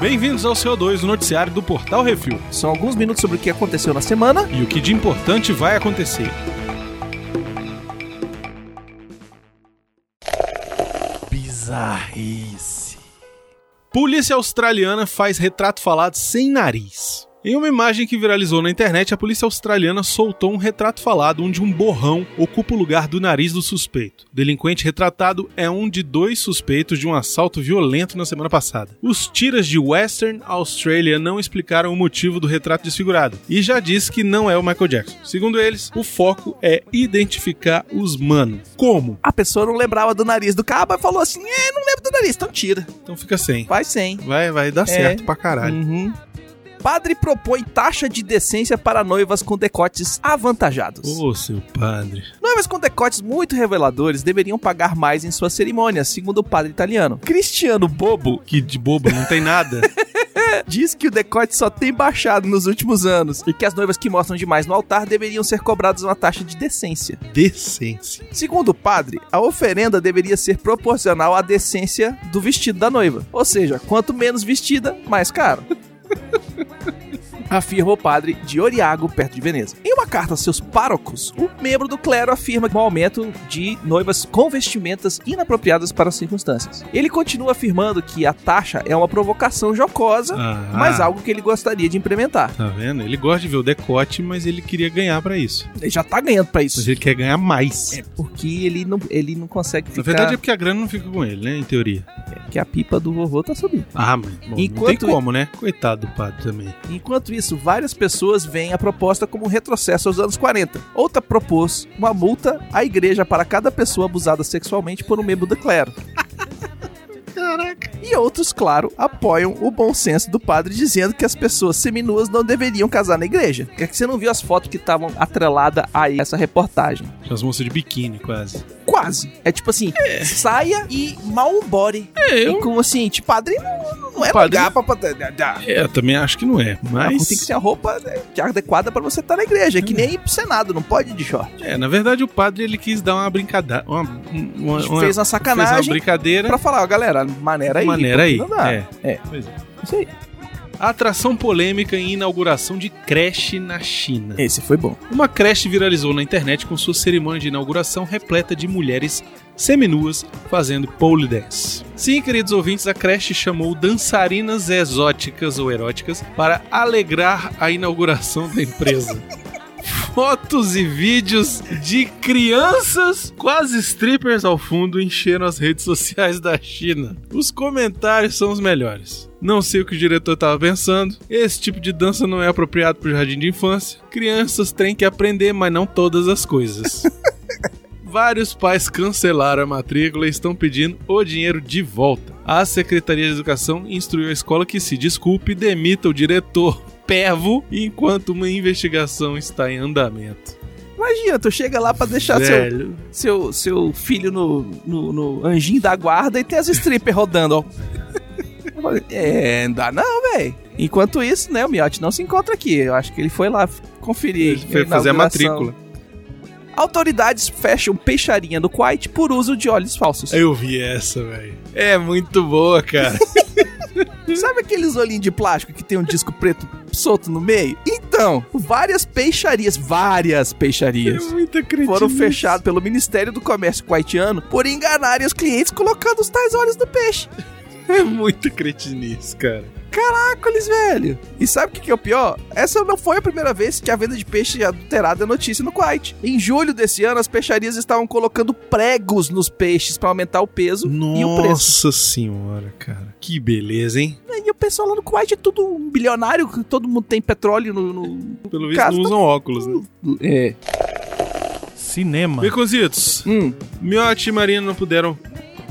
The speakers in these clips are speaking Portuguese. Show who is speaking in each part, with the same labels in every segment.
Speaker 1: Bem-vindos ao CO2, o noticiário do Portal Refil.
Speaker 2: São alguns minutos sobre o que aconteceu na semana.
Speaker 1: E o que de importante vai acontecer.
Speaker 2: Bizarrice.
Speaker 1: Polícia australiana faz retrato falado sem nariz. Em uma imagem que viralizou na internet, a polícia australiana soltou um retrato falado onde um borrão ocupa o lugar do nariz do suspeito. O delinquente retratado é um de dois suspeitos de um assalto violento na semana passada. Os tiras de Western Australia não explicaram o motivo do retrato desfigurado e já disse que não é o Michael Jackson. Segundo eles, o foco é identificar os manos. Como?
Speaker 2: A pessoa não lembrava do nariz do cabo e falou assim: é, não lembro do nariz, então tira.
Speaker 1: Então fica sem.
Speaker 2: Vai sem.
Speaker 1: Vai, vai dar certo pra caralho.
Speaker 2: Uhum. Padre propõe taxa de decência para noivas com decotes avantajados.
Speaker 1: Ô, seu padre.
Speaker 2: Noivas com decotes muito reveladores deveriam pagar mais em suas cerimônias, segundo o padre italiano. Cristiano Bobo
Speaker 1: Que de bobo, não tem nada.
Speaker 2: diz que o decote só tem baixado nos últimos anos e que as noivas que mostram demais no altar deveriam ser cobradas uma taxa de decência.
Speaker 1: Decência.
Speaker 2: Segundo o padre, a oferenda deveria ser proporcional à decência do vestido da noiva. Ou seja, quanto menos vestida, mais caro. Afirma o padre de Oriago, perto de Veneza. Em carta a seus párocos, um membro do clero afirma um aumento de noivas com vestimentas inapropriadas para as circunstâncias. Ele continua afirmando que a taxa é uma provocação jocosa,
Speaker 1: Ah.
Speaker 2: mas algo que ele gostaria de implementar.
Speaker 1: Tá vendo? Ele gosta de ver o decote, mas ele queria ganhar pra isso.
Speaker 2: Ele já tá ganhando pra
Speaker 1: Mas
Speaker 2: isso.
Speaker 1: ele quer ganhar mais.
Speaker 2: É porque ele não, ele não consegue ficar...
Speaker 1: Na verdade é porque a grana não fica com ele, né? Em teoria.
Speaker 2: que a pipa do vovô tá subindo.
Speaker 1: Ah, mas bom, não
Speaker 2: Enquanto-
Speaker 1: tem como, né? Coitado do padre também.
Speaker 2: Enquanto isso, várias pessoas veem a proposta como um retrocesso aos anos 40. Outra propôs uma multa à igreja para cada pessoa abusada sexualmente por um membro do clero.
Speaker 1: Caraca.
Speaker 2: E outros, claro, apoiam o bom senso do padre dizendo que as pessoas seminuas não deveriam casar na igreja. É que você não viu as fotos que estavam atreladas a essa reportagem.
Speaker 1: As moças de biquíni, quase.
Speaker 2: Quase. É tipo assim, saia e mal body.
Speaker 1: É,
Speaker 2: E como assim, tipo, padre não, não é
Speaker 1: Padre-
Speaker 2: lugar pra... pra-
Speaker 1: É, eu também acho que não é. Mas.
Speaker 2: Tem que ser a roupa né, adequada pra você estar na igreja. É que nem ir pro Senado, não pode ir de short.
Speaker 1: É, na verdade o padre ele quis dar uma brincadeira. Uma, uma, uma-
Speaker 2: fez uma sacanagem
Speaker 1: Fez uma brincadeira.
Speaker 2: pra falar, ó, galera, maneira aí.
Speaker 1: Maneira aí.
Speaker 2: porque Não dá.
Speaker 1: É.
Speaker 2: É.
Speaker 1: Pois é.
Speaker 2: Isso aí.
Speaker 1: Atração polêmica em inauguração de creche na China.
Speaker 2: Esse foi bom.
Speaker 1: Uma creche viralizou na internet com sua cerimônia de inauguração repleta de mulheres seminuas fazendo pole dance. Sim, queridos ouvintes, a creche chamou dançarinas exóticas ou eróticas para alegrar a inauguração da empresa. Fotos e vídeos de crianças quase strippers ao fundo encheram as redes sociais da China. Os comentários são os melhores. Não sei o que o diretor estava pensando. Esse tipo de dança não é apropriado para o jardim de infância. Crianças têm que aprender, mas não todas as coisas. Vários pais cancelaram a matrícula e estão pedindo o dinheiro de volta. A Secretaria de Educação instruiu a escola que se desculpe e demita o diretor Pervo enquanto uma investigação está em andamento.
Speaker 2: Imagina, tu chega lá pra deixar seu,
Speaker 1: Velho.
Speaker 2: seu, seu filho no, no, no anjinho da guarda e tem as strippers rodando, ó. É, não dá não, velho. Enquanto isso, né, o Miotti não se encontra aqui. Eu acho que ele foi lá conferir.
Speaker 1: Ele foi fazer a matrícula.
Speaker 2: Autoridades fecham peixaria no Kuwait por uso de óleos falsos.
Speaker 1: Eu vi essa, velho. É muito boa, cara.
Speaker 2: Sabe aqueles olhinhos de plástico que tem um disco preto solto no meio? Então, várias peixarias, várias peixarias.
Speaker 1: cretinice.
Speaker 2: Foram fechadas pelo Ministério do Comércio Kuwaitiano por enganarem os clientes colocando os tais óleos do peixe.
Speaker 1: É muita cretinice, cara.
Speaker 2: Caracoles, velho. E sabe o que, que é o pior? Essa não foi a primeira vez que a venda de peixe adulterado é notícia no Kuwait. Em julho desse ano, as peixarias estavam colocando pregos nos peixes pra aumentar o peso e o preço.
Speaker 1: Nossa senhora, cara. Que beleza, hein?
Speaker 2: E o pessoal lá no Kuwait é tudo um bilionário, que todo mundo tem petróleo no... no...
Speaker 1: Pelo visto não usam óculos, né?
Speaker 2: É.
Speaker 3: Cinema.
Speaker 1: Baconzitos,
Speaker 2: Hum.
Speaker 1: Miotti e Marina não puderam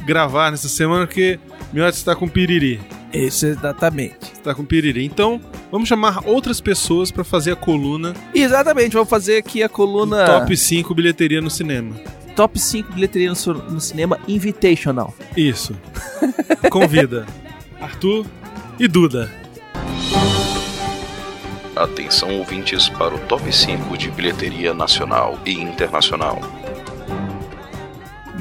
Speaker 1: gravar nessa semana porque Miotti está com piriri.
Speaker 2: Isso, exatamente.
Speaker 1: Está com piriri. Então, vamos chamar outras pessoas para fazer a coluna
Speaker 2: Exatamente, vamos fazer aqui a coluna
Speaker 1: Top 5 bilheteria no cinema.
Speaker 2: top 5 bilheteria no, no cinema Invitational.
Speaker 1: Isso. Convida Arthur e Duda.
Speaker 4: Atenção ouvintes para o top 5 de bilheteria nacional e internacional.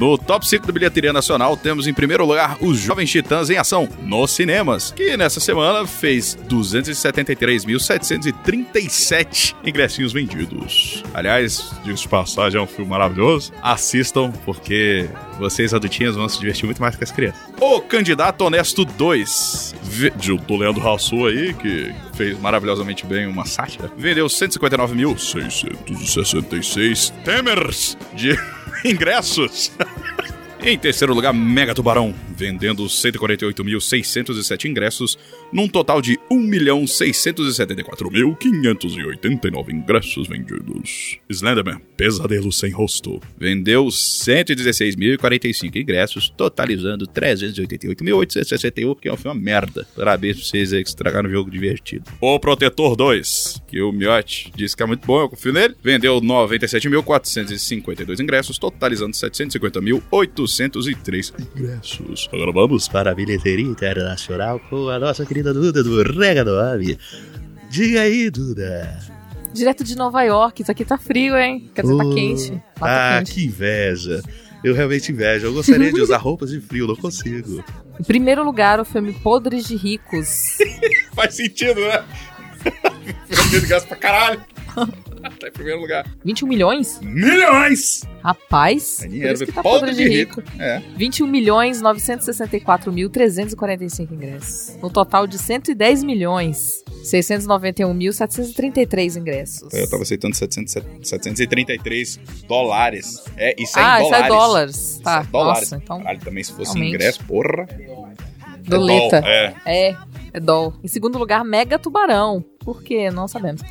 Speaker 5: No top 5 da bilheteria nacional, temos em primeiro lugar os Jovens Titãs em Ação nos cinemas, que nessa semana fez 273.737 ingressinhos vendidos. Aliás, de passagem, é um filme maravilhoso. Assistam, porque vocês adultinhos vão se divertir muito mais que as crianças. O Candidato Honesto 2, ve- de- do Leandro Hassou aí, que fez maravilhosamente bem uma sátira, vendeu 159.666 temers de ingressos. Em terceiro lugar, Mega Tubarão, vendendo 148.607 ingressos, num total de 1.674.589 ingressos vendidos. Slenderman, Pesadelo Sem Rosto, vendeu 116.045 ingressos, totalizando 388.861, que é um filme uma merda. Parabéns pra vocês aí que estragaram o jogo divertido. O Protetor 2, que o Miotti disse que é muito bom, eu confio nele, vendeu 97.452 ingressos, totalizando 750.803 ingressos. Agora vamos
Speaker 6: para a bilheteria internacional com a nossa querida Duda do Rega Ave. Diga aí, Duda.
Speaker 7: Direto de Nova York, isso aqui tá frio, hein? Quer dizer, tá
Speaker 6: Oh.
Speaker 7: quente. Lá tá
Speaker 6: Ah,
Speaker 7: quente.
Speaker 6: que inveja. Eu realmente invejo. Eu gostaria de usar roupas de frio, não consigo.
Speaker 7: Em primeiro lugar, o filme Podres de Ricos.
Speaker 5: Faz sentido, né? Vendendo gás pra caralho. tá em primeiro lugar.
Speaker 7: 21 milhões?
Speaker 5: Milhões!
Speaker 7: Rapaz,
Speaker 5: É
Speaker 7: por
Speaker 5: dinheiro,
Speaker 7: isso que tá
Speaker 5: podre de rico.
Speaker 7: rico.
Speaker 5: É.
Speaker 7: 21 milhões 964 mil 345 ingressos. No total de 110 milhões 691 mil 733 ingressos.
Speaker 5: Eu tava aceitando 700, 733 dólares. É, isso é
Speaker 7: ah,
Speaker 5: em
Speaker 7: isso é
Speaker 5: dólares.
Speaker 7: dólares. Tá,
Speaker 5: Isso é dólares.
Speaker 7: nossa, então
Speaker 5: Caralho, também se fosse
Speaker 7: realmente.
Speaker 5: ingresso, porra.
Speaker 7: doleta.
Speaker 5: É, é.
Speaker 7: É, dólar. Em segundo lugar, Mega Tubarão. Por quê? Não sabemos.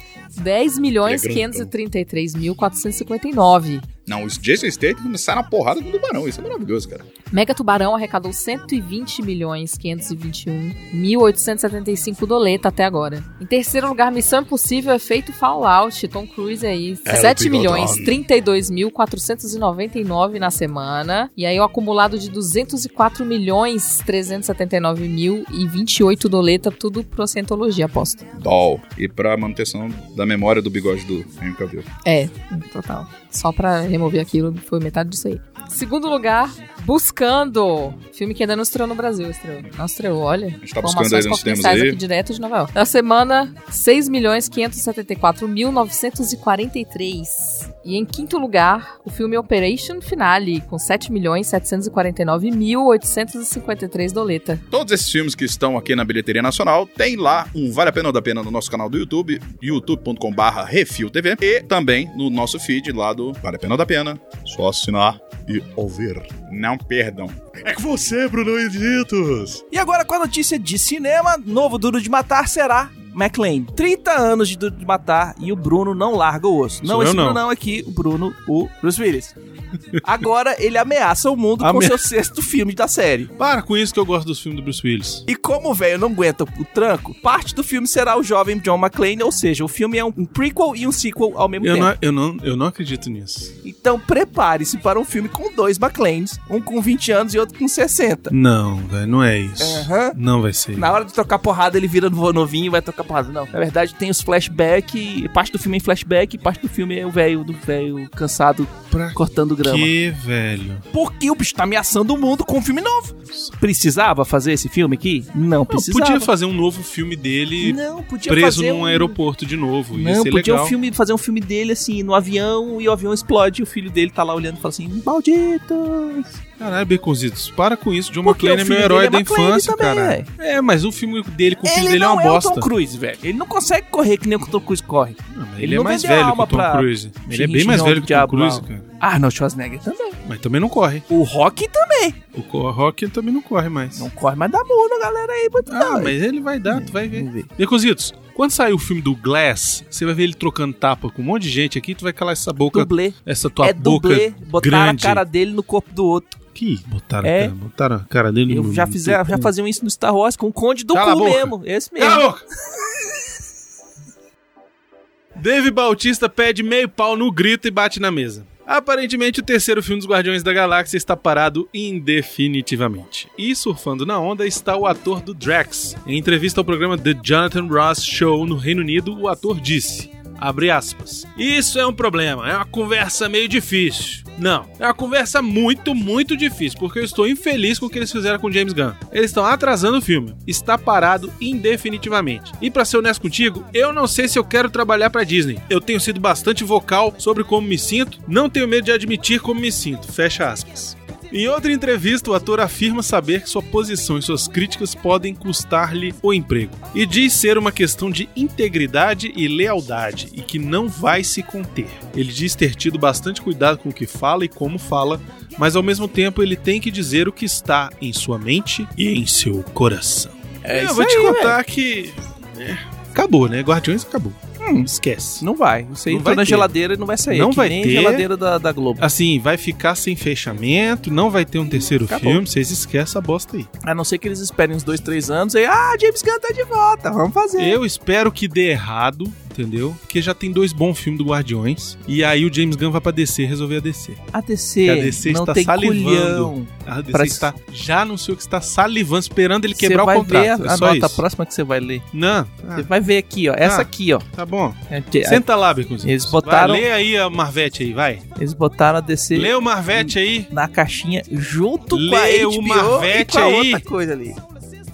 Speaker 7: 10 milhões
Speaker 5: É grandão.
Speaker 7: 533 mil 459.
Speaker 5: Não, os Jason Statham sai na porrada com o tubarão. Isso é maravilhoso, cara.
Speaker 7: Mega Tubarão arrecadou 120 milhões 521 mil 875 doleta até agora. Em terceiro lugar, Missão Impossível Efeito Fallout. Tom Cruise aí.
Speaker 5: É,
Speaker 7: 7
Speaker 5: o
Speaker 7: milhões
Speaker 5: bigodão.
Speaker 7: 32 mil 499 na semana. E aí o acumulado de 204 milhões 379 mil e 28 doleta. Tudo pro Cientologia, aposto.
Speaker 5: Doll. E pra manutenção da memória do bigode do Henry Cavill.
Speaker 7: É, total. Só pra remover aquilo, foi metade disso aí. Segundo lugar, Buscando. Filme que ainda não estreou no Brasil, estreou. Não estreou, olha.
Speaker 5: A gente tá buscando aí nos
Speaker 7: confidenciais
Speaker 5: aí.
Speaker 7: aqui direto de Nova York. Na semana, 6 milhões 574.943. E em quinto lugar, o filme Operation Finale, com 7 milhões 749.853 doleta.
Speaker 5: Todos esses filmes que estão aqui na bilheteria nacional tem lá um Vale a Pena ou da Pena no nosso canal do YouTube, youtube.com/barra Refil TV, e também no nosso feed lá do Vale a Pena ou da Pena. Só assinar e ouvir. Não perdam.
Speaker 6: É com você, Bruno Editos.
Speaker 2: E agora com a notícia de cinema, novo Duro de Matar será McLean. 30 anos de Duro de Matar e o Bruno não larga o osso. Não,
Speaker 1: Sou eu
Speaker 2: esse Bruno
Speaker 1: não.
Speaker 2: não aqui, o Bruno, o Bruce Willis. Agora ele ameaça o mundo com
Speaker 1: Ame-
Speaker 2: seu sexto filme da série.
Speaker 1: Para com isso que eu gosto dos filmes do Bruce Willis.
Speaker 2: E como o velho não aguenta o tranco, parte do filme será o jovem John McClane, ou seja, o filme é um prequel e um sequel ao mesmo
Speaker 1: Eu
Speaker 2: tempo.
Speaker 1: não, eu, não, eu não acredito nisso.
Speaker 2: Então prepare-se para um filme com dois McClanes, um com 20 anos e outro com 60.
Speaker 1: Não, velho, não é isso.
Speaker 2: Aham.
Speaker 1: Não vai ser.
Speaker 2: Na hora de trocar porrada, ele vira no- novinho e vai trocar porrada. Não. Na verdade, tem os flashback. Parte do filme é em flashback, parte do filme é o velho do velho cansado
Speaker 1: Pra
Speaker 2: cortando grama.
Speaker 1: que, velho?
Speaker 2: Porque o bicho tá ameaçando o mundo com um filme novo. Precisava fazer esse filme aqui? Não
Speaker 1: Não,
Speaker 2: precisava.
Speaker 1: podia fazer um novo filme dele
Speaker 2: Não, podia
Speaker 1: preso
Speaker 2: fazer
Speaker 1: num
Speaker 2: um...
Speaker 1: aeroporto de novo. Ia
Speaker 2: Não,
Speaker 1: ser
Speaker 2: podia
Speaker 1: legal.
Speaker 2: um filme, fazer um filme dele assim, no avião, e o avião explode, e o filho dele tá lá olhando e fala assim: Malditos!
Speaker 1: Caralho, Baconzitos, para com isso. John McClane é meu
Speaker 2: filho
Speaker 1: herói da
Speaker 2: é McClane
Speaker 1: infância,
Speaker 2: também,
Speaker 1: cara. É, mas o filme dele com o filho
Speaker 2: Ele
Speaker 1: dele é
Speaker 2: não
Speaker 1: uma
Speaker 2: é o
Speaker 1: bosta.
Speaker 2: Tom Cruise, velho. Ele não consegue correr que nem o Tom Cruise corre.
Speaker 1: Não,
Speaker 2: Ele
Speaker 1: ele, é
Speaker 2: não
Speaker 1: mais velho que o Tom
Speaker 2: pra
Speaker 1: Cruise. Ele é bem mais velho que o Tom Cruise, cara.
Speaker 2: Ah, não, Schwarzenegger também.
Speaker 1: Mas também não corre.
Speaker 2: O Rock também.
Speaker 1: O Rock também não corre mais.
Speaker 2: Não corre, mas dá murro na galera aí, muito
Speaker 1: Ah,
Speaker 2: não.
Speaker 1: mas ele vai dar, tu vai ver.
Speaker 2: Ver.
Speaker 1: Baconzitos, quando sair o filme do Glass, você vai ver ele trocando tapa com um monte de gente aqui, tu vai calar essa boca,
Speaker 2: Dublê.
Speaker 1: essa tua
Speaker 2: é
Speaker 1: boca
Speaker 2: dublê.
Speaker 1: Grande.
Speaker 2: a cara dele no corpo do outro.
Speaker 1: Que botaram,
Speaker 2: É.
Speaker 1: a cara, botaram a cara dele
Speaker 2: Eu
Speaker 1: no...
Speaker 2: já,
Speaker 1: no
Speaker 2: fizer,
Speaker 1: teu
Speaker 2: já faziam isso no Star Wars com o Conde do
Speaker 1: Cala
Speaker 2: cu mesmo. Esse mesmo.
Speaker 1: Cala a boca! Dave Bautista pede meio pau no grito e bate na mesa. Aparentemente, o terceiro filme dos Guardiões da Galáxia está parado indefinitivamente. E surfando na onda está o ator do Drax. Em entrevista ao programa The Jonathan Ross Show no Reino Unido, o ator disse: Abre aspas. Isso é um problema, é uma conversa meio difícil. Não, é uma conversa muito, muito difícil, porque eu estou infeliz com o que eles fizeram com James Gunn. Eles estão atrasando o filme. Está parado indefinitivamente. E pra ser honesto contigo, eu não sei se eu quero trabalhar pra Disney. Eu tenho sido bastante vocal sobre como me sinto, não tenho medo de admitir como me sinto. Fecha aspas. Em outra entrevista, o ator afirma saber que sua posição e suas críticas podem custar-lhe o emprego. E diz ser uma questão de integridade e lealdade e que não vai se conter. Ele diz ter tido bastante cuidado com o que fala e como fala, mas ao mesmo tempo ele tem que dizer o que está em sua mente e em seu coração.
Speaker 2: É
Speaker 1: eu vou te
Speaker 2: aí,
Speaker 1: contar que. é, acabou, né? Guardiões acabou. Esquece.
Speaker 2: Não vai. Isso aí
Speaker 1: Não
Speaker 2: entrou
Speaker 1: vai
Speaker 2: na
Speaker 1: ter.
Speaker 2: geladeira e não vai sair.
Speaker 1: Não
Speaker 2: É
Speaker 1: vai
Speaker 2: nem
Speaker 1: ter.
Speaker 2: geladeira da, da Globo.
Speaker 1: Assim, vai ficar sem fechamento, não vai ter um terceiro
Speaker 2: Acabou.
Speaker 1: filme, vocês esquecem essa bosta aí.
Speaker 2: A não ser que eles esperem uns dois, três anos e ah, James Gunn tá de volta, vamos fazer.
Speaker 1: Eu espero que dê errado, entendeu? Porque já tem dois bons filmes do Guardiões. E aí o James Gunn vai pra DC resolver a DC.
Speaker 2: A DC,
Speaker 1: A DC
Speaker 2: não
Speaker 1: está
Speaker 2: tem
Speaker 1: salivando.
Speaker 2: culhão.
Speaker 1: A DC
Speaker 2: Pra-
Speaker 1: está, já anunciou que está salivando, esperando ele
Speaker 2: Você
Speaker 1: quebrar o contrato.
Speaker 2: ver a,
Speaker 1: é
Speaker 2: a nota
Speaker 1: isso.
Speaker 2: próxima que você vai ler.
Speaker 1: Não,
Speaker 2: Você
Speaker 1: ah,
Speaker 2: vai ver aqui, ó. Essa
Speaker 1: Ah.
Speaker 2: aqui, ó.
Speaker 1: tá bom.
Speaker 2: É que-
Speaker 1: Senta lá, Beconzinho.
Speaker 2: Eles botaram-
Speaker 1: Vai, lê aí a Marvete aí, vai.
Speaker 2: Eles botaram a DC
Speaker 1: Lê o Marvete aí.
Speaker 2: na caixinha junto
Speaker 1: Lê
Speaker 2: com a
Speaker 1: o
Speaker 2: HBO
Speaker 1: Marvete
Speaker 2: e com a
Speaker 1: aí.
Speaker 2: outra coisa ali.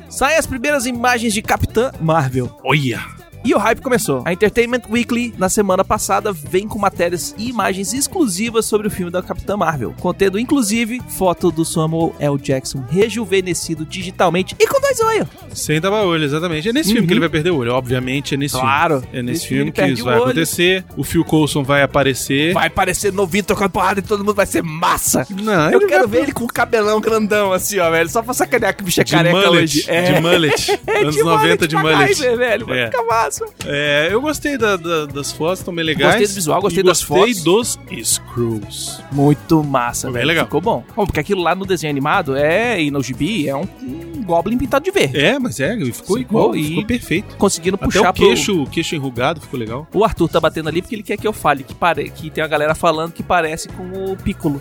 Speaker 2: Saem as primeiras imagens de Capitã Marvel.
Speaker 1: Olha.
Speaker 2: E o hype começou. A Entertainment Weekly, na semana passada, vem com matérias e imagens exclusivas sobre o filme da Capitã Marvel, contendo inclusive foto do Samuel L. Jackson rejuvenescido digitalmente e com dois olhos.
Speaker 1: Sem tapa-olho, exatamente. É nesse
Speaker 2: Uhum.
Speaker 1: filme que ele vai perder o olho. Obviamente é nesse
Speaker 2: Claro.
Speaker 1: filme. É nesse
Speaker 2: Nesse
Speaker 1: filme
Speaker 2: ele
Speaker 1: que isso vai
Speaker 2: olho.
Speaker 1: acontecer. O Phil Coulson vai aparecer.
Speaker 2: Vai parecer novinho tocando porrada e todo mundo vai ser massa.
Speaker 1: Não,
Speaker 2: Eu quero
Speaker 1: vai
Speaker 2: ver ele com o cabelão grandão assim, ó, velho. Só pra sacanear que o bicho é
Speaker 1: de
Speaker 2: careca
Speaker 1: mullet.
Speaker 2: hoje. É.
Speaker 1: De mullet.
Speaker 2: É
Speaker 1: Anos
Speaker 2: de
Speaker 1: 90 de
Speaker 2: pra
Speaker 1: mullet.
Speaker 2: MacGyver, velho. Vai
Speaker 1: É.
Speaker 2: ficar massa.
Speaker 1: É, eu gostei da- da- das fotos, estão bem legais.
Speaker 2: Gostei do visual, gostei das
Speaker 1: gostei
Speaker 2: fotos.
Speaker 1: dos Screws.
Speaker 2: Muito massa,
Speaker 1: bem legal.
Speaker 2: Ficou bom. Bom, porque aquilo lá no desenho animado é, e no gibi, é um, um Goblin pintado de verde.
Speaker 1: É, mas é, ficou
Speaker 2: Ficou
Speaker 1: igual,
Speaker 2: e-
Speaker 1: ficou perfeito.
Speaker 2: Conseguindo
Speaker 1: Até
Speaker 2: puxar
Speaker 1: o queixo, o queixo enrugado ficou legal.
Speaker 2: pro... O Arthur tá batendo ali porque ele quer que eu fale, que, pare... que tem a galera falando que parece com o Piccolo.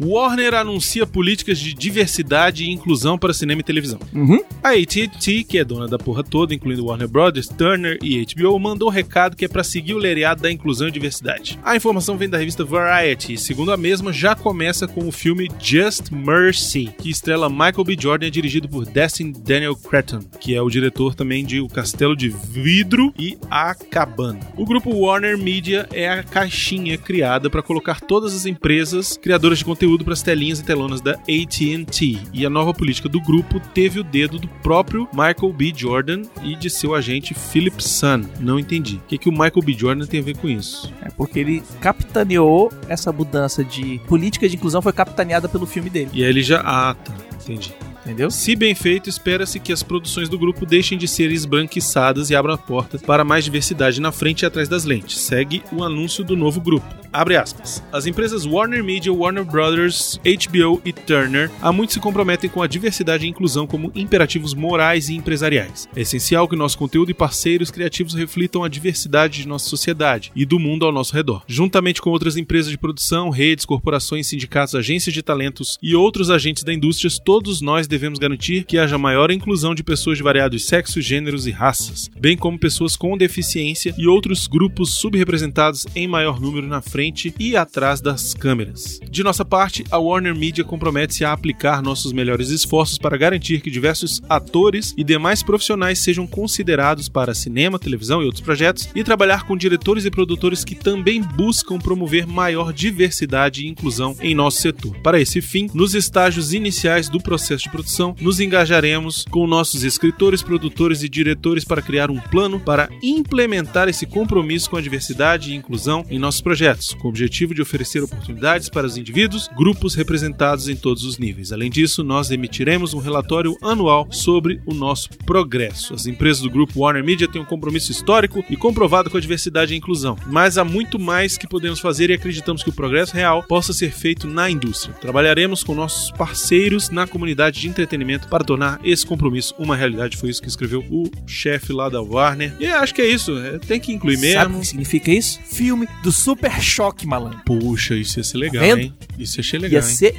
Speaker 1: Warner anuncia políticas de diversidade e inclusão para cinema e televisão.
Speaker 2: Uhum.
Speaker 1: A AT&T, que é dona da porra toda, incluindo Warner Brothers, Turner e HBO, mandou um recado que é para seguir o lereado da inclusão e diversidade. A informação vem da revista Variety, e, segundo a mesma, já começa com o filme Just Mercy, que estrela Michael B. Jordan e é dirigido por Destin Daniel Cretton, que é o diretor também de O Castelo de Vidro e A Cabana. O grupo Warner Media é a caixinha criada para colocar todas as empresas criadoras de conteúdo para as telinhas e telonas da AT&T. E a nova política do grupo teve o dedo do próprio Michael B. Jordan e de seu agente Philip Sun. Não entendi. O que, que o Michael B. Jordan tem a ver com isso?
Speaker 2: É porque ele capitaneou essa mudança de política de inclusão, foi capitaneada pelo filme dele,
Speaker 1: E aí ele já. Ah, tá. Entendi.
Speaker 2: Entendeu?
Speaker 1: Se bem feito, espera-se que as produções do grupo deixem de ser esbranquiçadas e abram a porta para mais diversidade na frente e atrás das lentes. Segue o anúncio do novo grupo. Abre aspas. As empresas Warner Media, Warner Brothers, HBO e Turner há muito se comprometem com a diversidade e inclusão como imperativos morais e empresariais. É essencial que nosso conteúdo e parceiros criativos reflitam a diversidade de nossa sociedade e do mundo ao nosso redor. Juntamente com outras empresas de produção, redes, corporações, sindicatos, agências de talentos e outros agentes da indústria, todos nós devemos garantir que haja maior inclusão de pessoas de variados sexos, gêneros e raças, bem como pessoas com deficiência e outros grupos subrepresentados em maior número na frente e atrás das câmeras. De nossa parte, a Warner Media compromete-se a aplicar nossos melhores esforços para garantir que diversos atores e demais profissionais sejam considerados para cinema, televisão e outros projetos e trabalhar com diretores e produtores que também buscam promover maior diversidade e inclusão em nosso setor. Para esse fim, nos estágios iniciais do processo de produção, nos engajaremos com nossos escritores, produtores e diretores para criar um plano para implementar esse compromisso com a diversidade e inclusão em nossos projetos, com o objetivo de oferecer oportunidades para os indivíduos, grupos representados em todos os níveis. Além disso, nós emitiremos um relatório anual sobre o nosso progresso. As empresas do grupo Warner Media têm um compromisso histórico e comprovado com a diversidade e inclusão, mas há muito mais que podemos fazer e acreditamos que o progresso real possa ser feito na indústria. Trabalharemos com nossos parceiros na comunidade de entretenimento para tornar esse compromisso uma realidade. Foi isso que escreveu o chefe lá da Warner. E acho que é isso. é, tem que incluir
Speaker 2: Sabe o
Speaker 1: mesmo.
Speaker 2: que significa isso? Filme do Super Choque, malandro.
Speaker 1: Puxa, isso ia ser legal,
Speaker 2: vendo?
Speaker 1: hein? Isso ia ser legal,
Speaker 2: Ia
Speaker 1: hein?
Speaker 2: ser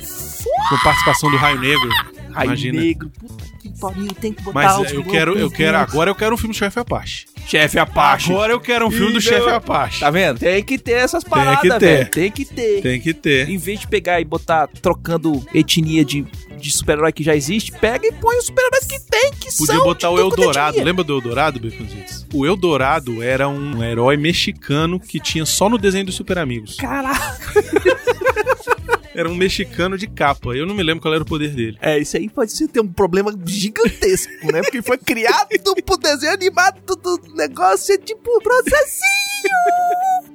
Speaker 1: Com participação do Raio Negro.
Speaker 2: Raio
Speaker 1: Imagina.
Speaker 2: Negro. Puta que pariu, tem que botar
Speaker 1: Mas eu quero, eu quero agora eu quero um filme chefe Apache.
Speaker 2: Chefe Apache.
Speaker 1: Agora eu quero um filme do chefe. Apache.
Speaker 2: Tá vendo? Tem que ter essas paradas,
Speaker 1: que ter.
Speaker 2: velho. Tem que ter.
Speaker 1: Tem que ter.
Speaker 2: Em vez de pegar e botar trocando etnia de, de super-herói que já existe, pega e põe os super-heróis que tem, que
Speaker 1: Podia
Speaker 2: são
Speaker 1: botar
Speaker 2: de
Speaker 1: o Eldorado.
Speaker 2: etnia.
Speaker 1: Lembra do Eldorado, Baconzitos? O Eldorado era um herói mexicano que tinha só no desenho dos Super Amigos.
Speaker 2: Caraca.
Speaker 1: Era um mexicano de capa. Eu não me lembro qual era o poder dele.
Speaker 2: É, isso aí pode ser ter um problema gigantesco, né? Porque foi criado pro desenho animado do negócio, é tipo processinho.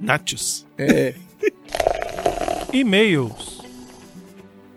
Speaker 1: Nachos.
Speaker 2: É.
Speaker 3: E-mails.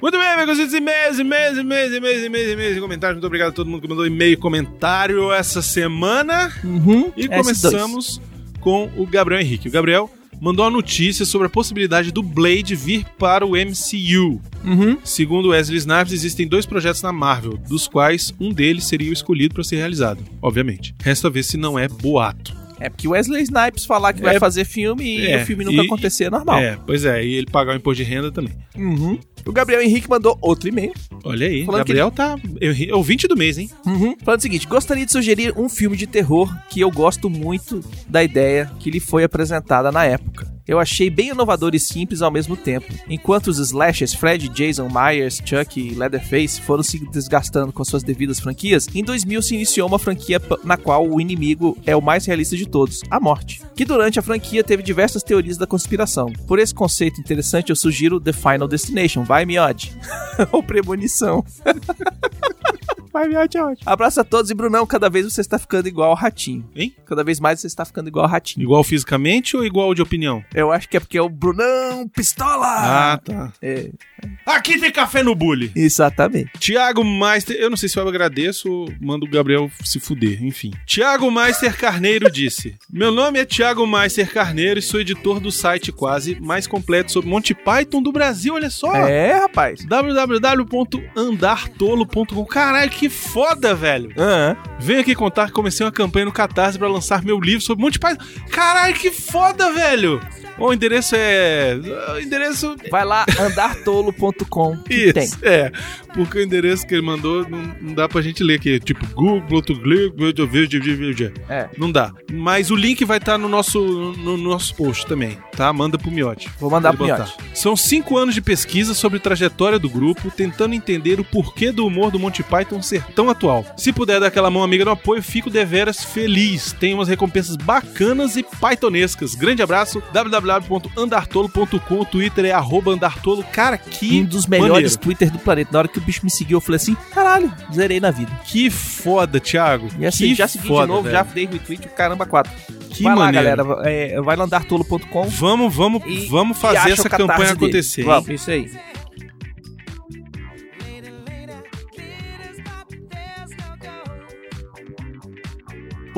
Speaker 1: Muito bem, amigos, e-mails, e-mails, e-mails, e-mails, e-mails, e-mails e comentários. Muito obrigado a todo mundo que mandou e-mail e comentário essa semana.
Speaker 2: Uhum.
Speaker 1: E
Speaker 2: S2.
Speaker 1: começamos com o Gabriel Henrique. O Gabriel mandou uma notícia sobre a possibilidade do Blade vir para o MCU.
Speaker 2: Uhum.
Speaker 1: Segundo Wesley Snipes, existem dois projetos na Marvel, dos quais um deles seria o escolhido para ser realizado, obviamente. Resta ver se não é boato.
Speaker 2: É porque o Wesley Snipes falar que vai
Speaker 1: É.
Speaker 2: fazer filme e
Speaker 1: É.
Speaker 2: o filme nunca
Speaker 1: E-
Speaker 2: acontecer é normal.
Speaker 1: É, pois é, e ele pagar o imposto de renda também.
Speaker 2: Uhum. O Gabriel Henrique mandou outro e-mail.
Speaker 1: Olha aí,
Speaker 2: Falando
Speaker 1: Gabriel tá é ouvinte do mês, hein?
Speaker 2: Uhum. Falando o seguinte: gostaria de sugerir um filme de terror que eu gosto muito da ideia que lhe foi apresentada na época. Eu achei bem inovador e simples ao mesmo tempo. Enquanto os slashers Fred, Jason, Myers, Chuck e Leatherface foram se desgastando com suas devidas franquias, em 2000 se iniciou uma franquia na qual o inimigo é o mais realista de todos, a morte. Que durante a franquia teve diversas teorias da conspiração. Por esse conceito interessante, eu sugiro The Final Destination. Vai, Miod. Ou Premonição. Vai, Miod, é ótimo. Abraço a todos e Brunão, cada vez você está ficando igual ao Ratinho.
Speaker 1: Hein?
Speaker 2: Cada vez mais você está ficando igual ao Ratinho.
Speaker 1: Igual fisicamente ou igual de opinião?
Speaker 2: Eu acho que é porque é o Brunão Pistola.
Speaker 1: Ah, tá.
Speaker 2: É,
Speaker 1: Aqui tem café no bully.
Speaker 2: exatamente.
Speaker 1: Tiago Meister, eu não sei se eu agradeço ou mando o Gabriel se fuder, enfim. Tiago Meister Carneiro disse: Meu nome é Tiago Meister Carneiro e sou editor do site quase mais completo sobre Monty Python do Brasil, olha só.
Speaker 2: É, rapaz.
Speaker 1: www.andartolo.com Caralho, que foda, velho.
Speaker 2: Aham.
Speaker 1: Venho aqui contar que comecei uma campanha no Catarse pra lançar meu livro sobre Monty Python. Caralho, que foda, velho. O endereço é. O endereço.
Speaker 2: Vai lá, andartolo.com. que tem.
Speaker 1: Isso, é. Porque o endereço que ele mandou não, não dá pra gente ler aqui. Tipo, Google,
Speaker 2: É.
Speaker 1: Não dá. Mas o link vai estar no nosso, no, no nosso post também, tá? Manda pro Miote.
Speaker 2: Vou mandar pro. Miote.
Speaker 1: São cinco anos de pesquisa sobre a trajetória do grupo, tentando entender o porquê do humor do Monty Python ser tão atual. Se puder dar aquela mão amiga no apoio, fico deveras feliz. Tem umas recompensas bacanas e pythonescas. Grande abraço, www.andartolo.com, o Twitter é andartolo. Cara, que
Speaker 2: um dos melhores
Speaker 1: maneiro.
Speaker 2: Twitter do planeta. Na hora que o bicho me seguiu, eu falei assim: caralho, zerei na vida.
Speaker 1: Que foda, Thiago.
Speaker 2: E assim,
Speaker 1: que
Speaker 2: já segui
Speaker 1: foda,
Speaker 2: de novo,
Speaker 1: velho.
Speaker 2: já dei retweet, o caramba, quatro.
Speaker 1: Que
Speaker 2: vai
Speaker 1: maneiro.
Speaker 2: lá, galera. É, vai lá andartolo.com.
Speaker 1: Vamos, vamos,
Speaker 2: E-
Speaker 1: vamos fazer essa campanha
Speaker 2: dele.
Speaker 1: acontecer.
Speaker 2: Vamos, isso aí.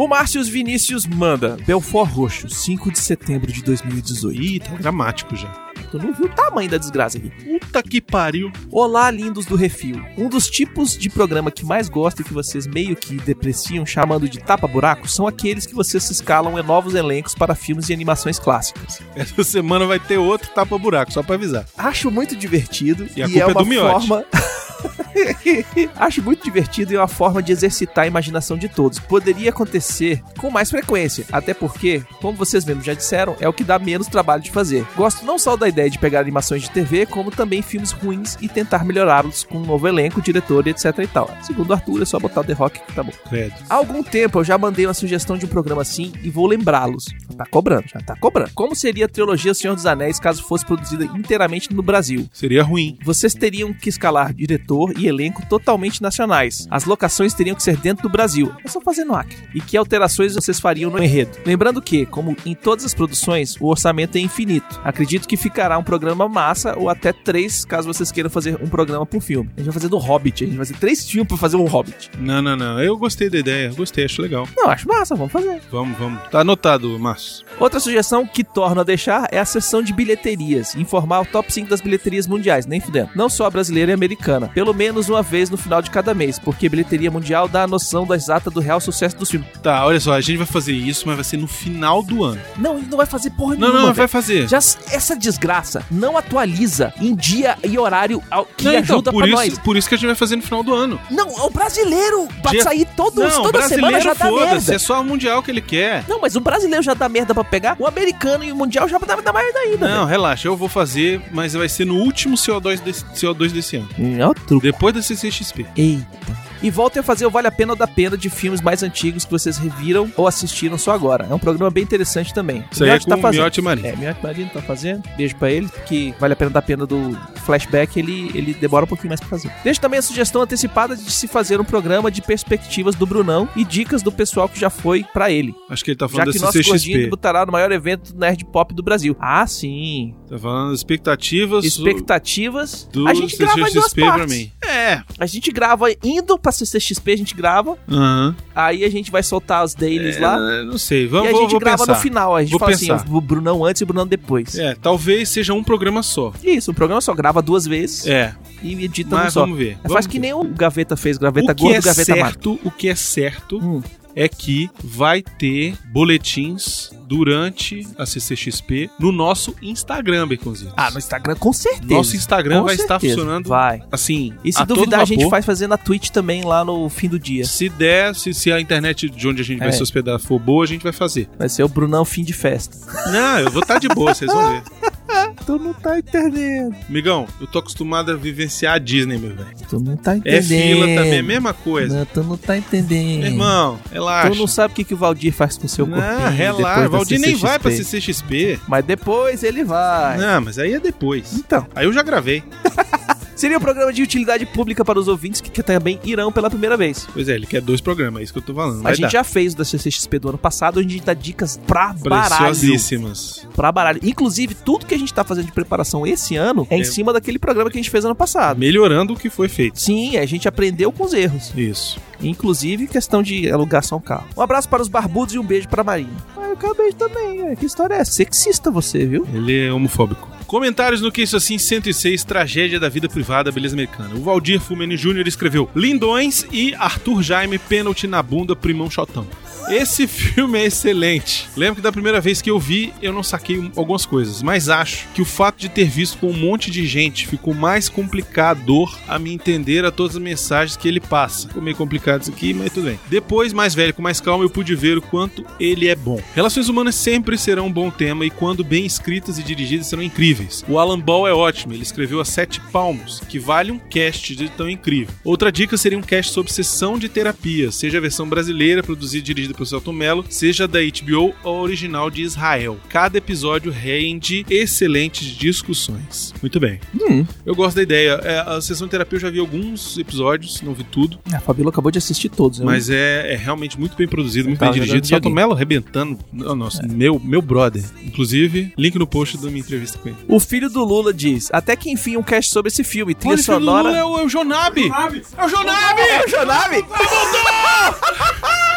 Speaker 2: O Márcio Vinícius manda Belfort Roxo, 5 de setembro de 2018.
Speaker 1: Ih, tá dramático já.
Speaker 2: Tu não viu o tamanho da desgraça aqui.
Speaker 1: Puta que pariu.
Speaker 2: Olá, lindos do Refil. Um dos tipos de programa que mais gosto e que vocês meio que depreciam chamando de tapa-buraco são aqueles que vocês se escalam em novos elencos para filmes e animações clássicas.
Speaker 1: Essa semana vai ter outro tapa-buraco, só pra avisar.
Speaker 2: Acho muito divertido
Speaker 1: E a culpa é
Speaker 2: uma
Speaker 1: do Miotti.
Speaker 2: forma Acho muito divertido e uma forma de exercitar a imaginação de todos. Poderia acontecer com mais frequência, até porque, como vocês mesmos já disseram, é o que dá menos trabalho de fazer. Gosto não só da ideia de pegar animações de TV, como também filmes ruins e tentar melhorá-los com um novo elenco, diretor e etc e tal. Segundo Arthur, é só botar o The Rock que tá bom.
Speaker 1: Credo.
Speaker 2: Há algum tempo eu já mandei uma sugestão de um programa assim e vou lembrá-los. Já tá cobrando, já tá cobrando. Como seria a trilogia Senhor dos Anéis caso fosse produzida inteiramente no Brasil?
Speaker 1: Seria ruim.
Speaker 2: Vocês teriam que escalar diretor e elenco totalmente nacionais. As locações teriam que ser dentro do Brasil. É só fazer no Acre. E que alterações vocês fariam no enredo? Lembrando que, como em todas as produções, o orçamento é infinito. Acredito que ficará um programa massa ou até três, caso vocês queiram fazer um programa por filme. A gente vai fazer do Hobbit. A gente vai fazer três filmes pra fazer um Hobbit.
Speaker 1: Não, não, não. Eu gostei da ideia. Gostei, acho legal.
Speaker 2: Não, acho massa, vamos fazer.
Speaker 1: Vamos, vamos. Tá anotado, Márcio.
Speaker 2: Outra sugestão que torno a deixar é a seção de bilheterias. Informar o top 5 das bilheterias mundiais, nem fudendo. Não só a brasileira e a americana. Pelo menos menos uma vez no final de cada mês, porque bilheteria mundial dá a noção da exata do real sucesso dos filmes.
Speaker 1: Tá, olha só, a gente vai fazer isso, mas vai ser no final do ano.
Speaker 2: Não, ele não vai fazer porra
Speaker 1: Não,
Speaker 2: nenhuma.
Speaker 1: não,
Speaker 2: velho.
Speaker 1: vai fazer.
Speaker 2: Já essa desgraça não atualiza em dia e horário ao- que
Speaker 1: Não, então,
Speaker 2: ajuda
Speaker 1: por
Speaker 2: pra
Speaker 1: isso,
Speaker 2: nós.
Speaker 1: por isso que a gente vai fazer no final do ano.
Speaker 2: Não, é o brasileiro pra
Speaker 1: Dia-
Speaker 2: sair todos,
Speaker 1: não,
Speaker 2: toda semana já dá merda.
Speaker 1: é só o mundial que ele quer.
Speaker 2: Não, mas o brasileiro já dá merda pra pegar, o americano e o mundial já dá, dá merda ainda.
Speaker 1: Não, relaxa, eu vou fazer, mas vai ser no último CO2 desse, CO2 desse ano.
Speaker 2: É o truque.
Speaker 1: Depois da CCXP.
Speaker 2: Eita. E voltem a fazer o Vale a Pena ou da Pena de filmes mais antigos que vocês reviram ou assistiram só agora. É um programa bem interessante também.
Speaker 1: Isso aí é
Speaker 2: Miotti
Speaker 1: com o Miotti Marinho.
Speaker 2: É, Miotti Marino tá fazendo. Beijo pra ele, que Vale a Pena da Pena do Flashback, ele, ele demora um pouquinho mais pra fazer. Deixa também a sugestão antecipada de se fazer um programa de perspectivas do Brunão e dicas do pessoal que já foi pra ele.
Speaker 1: Acho que ele tá
Speaker 2: Já
Speaker 1: falando
Speaker 2: que
Speaker 1: da
Speaker 2: nosso gordinho
Speaker 1: CCXP.
Speaker 2: debutará no maior evento nerd pop do Brasil. Ah, sim.
Speaker 1: Tá falando expectativas.
Speaker 2: Expectativas.
Speaker 1: do
Speaker 2: a gente grava em duas
Speaker 1: CCXP pra
Speaker 2: partes.
Speaker 1: mim. É.
Speaker 2: A gente grava indo pra CCXP, a gente grava.
Speaker 1: Aham.
Speaker 2: Aí a gente vai soltar os dailies lá.
Speaker 1: É, não sei,
Speaker 2: E
Speaker 1: vamos
Speaker 2: a
Speaker 1: vou,
Speaker 2: gente grava
Speaker 1: pensar.
Speaker 2: no final. A gente
Speaker 1: Vou
Speaker 2: fala
Speaker 1: pensar.
Speaker 2: assim, o Brunão antes e o Brunão depois.
Speaker 1: É, talvez seja um programa só.
Speaker 2: Isso, o programa só grava duas vezes
Speaker 1: É,
Speaker 2: e edita um
Speaker 1: mas
Speaker 2: só.
Speaker 1: vamos ver.
Speaker 2: É,
Speaker 1: Vamos
Speaker 2: faz que
Speaker 1: ver.
Speaker 2: nem o Gaveta fez, Gaveta
Speaker 1: o que
Speaker 2: Gordo,
Speaker 1: é
Speaker 2: Gaveta
Speaker 1: certo, o que é certo
Speaker 2: Hum.
Speaker 1: É que vai ter boletins durante a CCXP no nosso Instagram, Baconzitos.
Speaker 2: Ah, no Instagram, com certeza.
Speaker 1: Nosso Instagram
Speaker 2: Com
Speaker 1: vai estar
Speaker 2: certeza.
Speaker 1: funcionando
Speaker 2: Vai.
Speaker 1: assim.
Speaker 2: E se
Speaker 1: a
Speaker 2: duvidar, a gente faz fazer na Twitch também lá no fim do dia.
Speaker 1: Se der, se, se a internet de onde a gente vai
Speaker 2: É.
Speaker 1: se hospedar for boa, a gente vai fazer.
Speaker 2: Vai ser o Brunão fim de festa.
Speaker 1: Não, eu vou estar de boa, vocês vão ver.
Speaker 2: Tu não tá entendendo.
Speaker 1: Migão, eu tô acostumado a vivenciar a Disney, meu velho.
Speaker 2: Tu não tá
Speaker 1: É
Speaker 2: entendendo.
Speaker 1: fila também, é a mesma coisa.
Speaker 2: Não, tu não tá entendendo.
Speaker 1: Meu irmão, relaxa.
Speaker 2: Tu não sabe o que, que o Valdir faz com o seu corpinho
Speaker 1: Não, relaxa.
Speaker 2: da
Speaker 1: Valdir nem vai pra.
Speaker 2: CCXP. Mas depois ele vai.
Speaker 1: Não, mas aí é depois.
Speaker 2: Então,
Speaker 1: Aí eu já gravei.
Speaker 2: seria um programa de utilidade pública para os ouvintes que, que também irão pela primeira vez.
Speaker 1: Pois é, ele quer dois programas, é isso que eu tô falando.
Speaker 2: a
Speaker 1: Vai
Speaker 2: gente
Speaker 1: dar.
Speaker 2: já fez o da CCXP do ano passado, onde a gente dá dicas pra baralho.
Speaker 1: Preciosíssimas.
Speaker 2: Pra baralho. Inclusive, tudo que a gente tá fazendo de preparação esse ano é, em
Speaker 1: É.
Speaker 2: cima daquele programa que a gente fez ano passado.
Speaker 1: Melhorando o que foi feito.
Speaker 2: Sim, a gente aprendeu com os erros.
Speaker 1: Isso.
Speaker 2: Inclusive questão de alugação carro. Um abraço para os barbudos e um beijo pra Marinha. Ah, eu quero beijo também. Que história é essa? Sexista você, viu?
Speaker 1: Ele é homofóbico. Comentários no Que Isso Assim 106, Tragédia da Vida Privada, Beleza Americana. O Valdir Fumeni Jr. escreveu Lindões e Arthur Jaime, pênalti na bunda, primão chotão. Esse filme é excelente. Lembro que da primeira vez que eu vi, eu não saquei um- algumas coisas, mas acho que o fato de ter visto com um monte de gente ficou mais complicador a me entender a todas as mensagens que ele passa. Ficou meio complicado isso aqui, mas tudo bem. Depois, mais velho, com mais calma, eu pude ver o quanto ele é bom. Relações humanas sempre serão um bom tema e quando bem escritas e dirigidas serão incríveis. O Alan Ball é ótimo, ele escreveu a Sete Palmos, que vale um cast de tão incrível. Outra dica seria um cast sobre sessão de terapia, seja a versão brasileira, produzida e dirigida pelo Celton Mello, seja da HBO ou original de Israel. Cada episódio rende excelentes discussões. Muito bem.
Speaker 2: Hum.
Speaker 1: Eu gosto da ideia. É, a sessão de terapia eu já vi alguns episódios, não vi tudo,
Speaker 2: A Fabíola acabou de assistir todos. né?
Speaker 1: mas é, é realmente muito bem produzido, muito bem
Speaker 2: jogando
Speaker 1: dirigido. Celton. Mello arrebentando. Oh, nossa, meu, meu brother. Inclusive, link no post da minha entrevista com ele.
Speaker 2: O filho do Lula diz: Até que enfim um cast sobre esse filme. Trilha
Speaker 1: Olha, filho do
Speaker 2: sonora.
Speaker 1: Lula é o, é o Jonabi! É o Jonabi!
Speaker 2: É o Jonabi?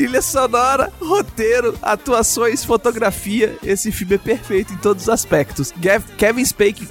Speaker 2: Trilha sonora, roteiro, atuações, fotografia. Esse filme é perfeito em todos os aspectos. Gav- Kevin Spacey.